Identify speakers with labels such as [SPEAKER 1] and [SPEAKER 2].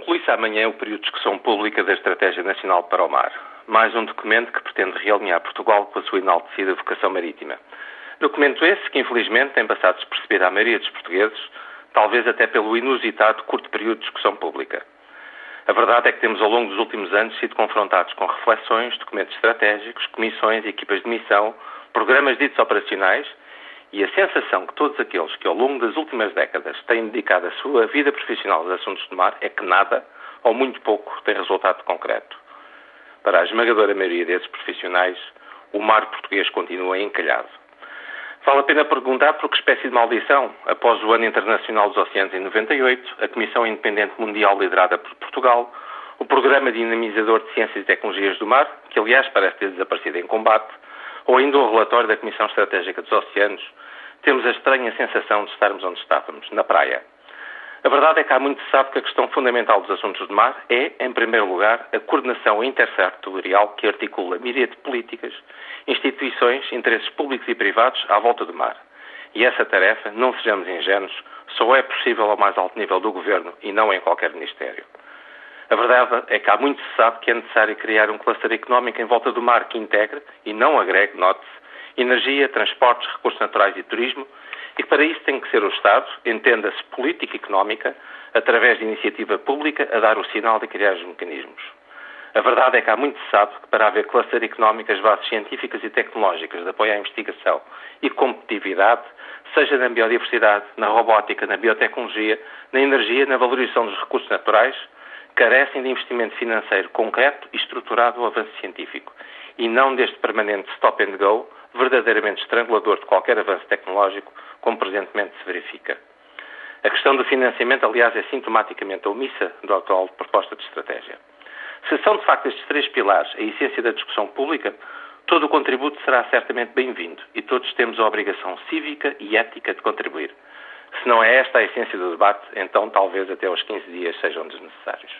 [SPEAKER 1] Conclui-se amanhã o período de discussão pública da Estratégia Nacional para o Mar, mais um documento que pretende realinhar Portugal com a sua enaltecida vocação marítima. Documento esse que, infelizmente, tem passado despercebido à maioria dos portugueses, talvez até pelo inusitado curto período de discussão pública. A verdade é que temos, ao longo dos últimos anos, sido confrontados com reflexões, documentos estratégicos, comissões, equipas de missão, programas ditos operacionais e a sensação que todos aqueles que ao longo das últimas décadas têm dedicado a sua vida profissional aos assuntos do mar é que nada, ou muito pouco, tem resultado concreto. Para a esmagadora maioria desses profissionais, o mar português continua encalhado. Vale a pena perguntar por que espécie de maldição, após o Ano Internacional dos Oceanos em 98, a Comissão Independente Mundial liderada por Portugal, o Programa Dinamizador de Ciências e Tecnologias do Mar, que aliás parece ter desaparecido em combate, ou ainda o relatório da Comissão Estratégica dos Oceanos, temos a estranha sensação de estarmos onde estávamos, na praia. A verdade é que há muito se sabe que a questão fundamental dos assuntos do mar é, em primeiro lugar, a coordenação intersectorial que articula mídia de políticas, instituições, interesses públicos e privados à volta do mar. E essa tarefa, não sejamos ingênuos, só é possível ao mais alto nível do governo e não em qualquer ministério. A verdade é que há muito se sabe que é necessário criar um cluster económico em volta do mar que integre e não agregue, note-se, energia, transportes, recursos naturais e turismo, e para isso tem que ser o Estado, entenda-se política económica, através de iniciativa pública, a dar o sinal de criar os mecanismos. A verdade é que há muito se sabe que para haver cluster económico, as bases científicas e tecnológicas de apoio à investigação e competitividade, seja na biodiversidade, na robótica, na biotecnologia, na energia, na valorização dos recursos naturais, carecem de investimento financeiro concreto e estruturado ao avanço científico, e não deste permanente stop and go, verdadeiramente estrangulador de qualquer avanço tecnológico, como presentemente se verifica. A questão do financiamento, aliás, é sintomaticamente omissa da atual proposta de estratégia. Se são, de facto, estes três pilares a essência da discussão pública, todo o contributo será certamente bem-vindo e todos temos a obrigação cívica e ética de contribuir. Se não é esta a essência do debate, então talvez até aos 15 dias sejam desnecessários.